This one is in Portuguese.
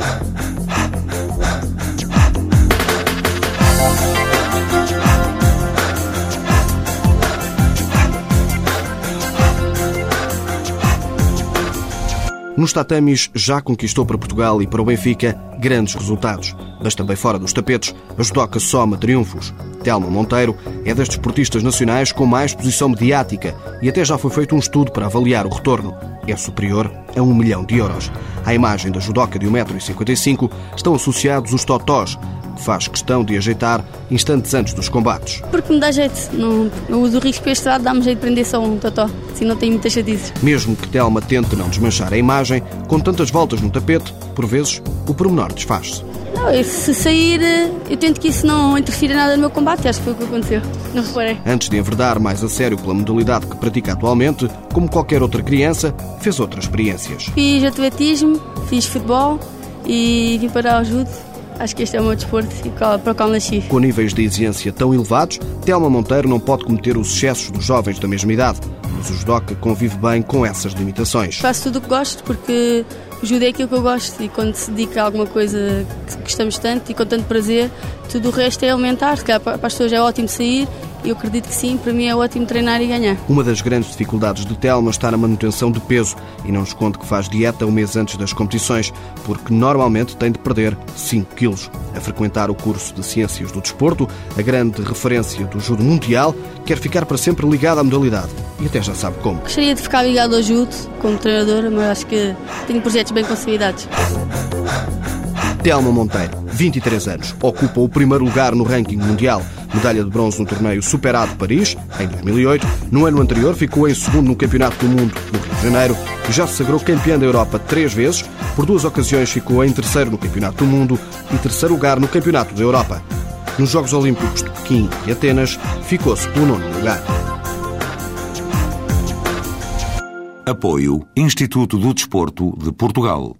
Yeah. Nos tatamis já conquistou para Portugal e para o Benfica grandes resultados. Mas também fora dos tapetes, a judoca soma triunfos. Telma Monteiro é das desportistas nacionais com mais exposição mediática e até já foi feito um estudo para avaliar o retorno. É superior a um milhão de euros. À imagem da judoca de 1,55m estão associados os totós, faz questão de ajeitar instantes antes dos combates. Porque me dá jeito. Não, não uso o risco para este lado, dá-me jeito de prender só um totó. Assim não tenho muitas chatices. Mesmo que Telma tente não desmanchar a imagem, com tantas voltas no tapete, por vezes, o pormenor desfaz-se. Não, se sair, eu tento que isso não interfira nada no meu combate. Acho que foi o que aconteceu. Não reparei. Antes de enverdar mais a sério pela modalidade que pratica atualmente, como qualquer outra criança, fez outras experiências. Fiz atletismo, fiz futebol e vim para o judo. Acho que este é o meu desporto para o qual nasci. Com níveis de exigência tão elevados, Telma Monteiro não pode cometer os excessos dos jovens da mesma idade. Mas o judoca convive bem com essas limitações. Faço tudo o que gosto porque o judo é aquilo que eu gosto e quando se dedica a alguma coisa que gostamos tanto e com tanto prazer, tudo o resto é aumentar. Se calhar para as pessoas é ótimo sair eu acredito que sim, para mim é ótimo treinar e ganhar. Uma das grandes dificuldades de Telma está na manutenção de peso e não esconde que faz dieta um mês antes das competições, porque normalmente tem de perder 5 quilos. A frequentar o curso de Ciências do Desporto, a grande referência do judo mundial, quer ficar para sempre ligada à modalidade e até já sabe como. Gostaria de ficar ligado ao judo como treinadora, mas acho que tenho projetos bem consolidados. Telma Monteiro, 23 anos, ocupa o primeiro lugar no ranking mundial. Medalha de bronze no torneio Superado Paris, em 2008. No ano anterior ficou em segundo no Campeonato do Mundo, no Rio de Janeiro. Já se sagrou campeã da Europa três vezes. Por duas ocasiões ficou em terceiro no Campeonato do Mundo e terceiro lugar no Campeonato da Europa. Nos Jogos Olímpicos de Pequim e Atenas, ficou-se pelo nono lugar. Apoio Instituto do Desporto de Portugal.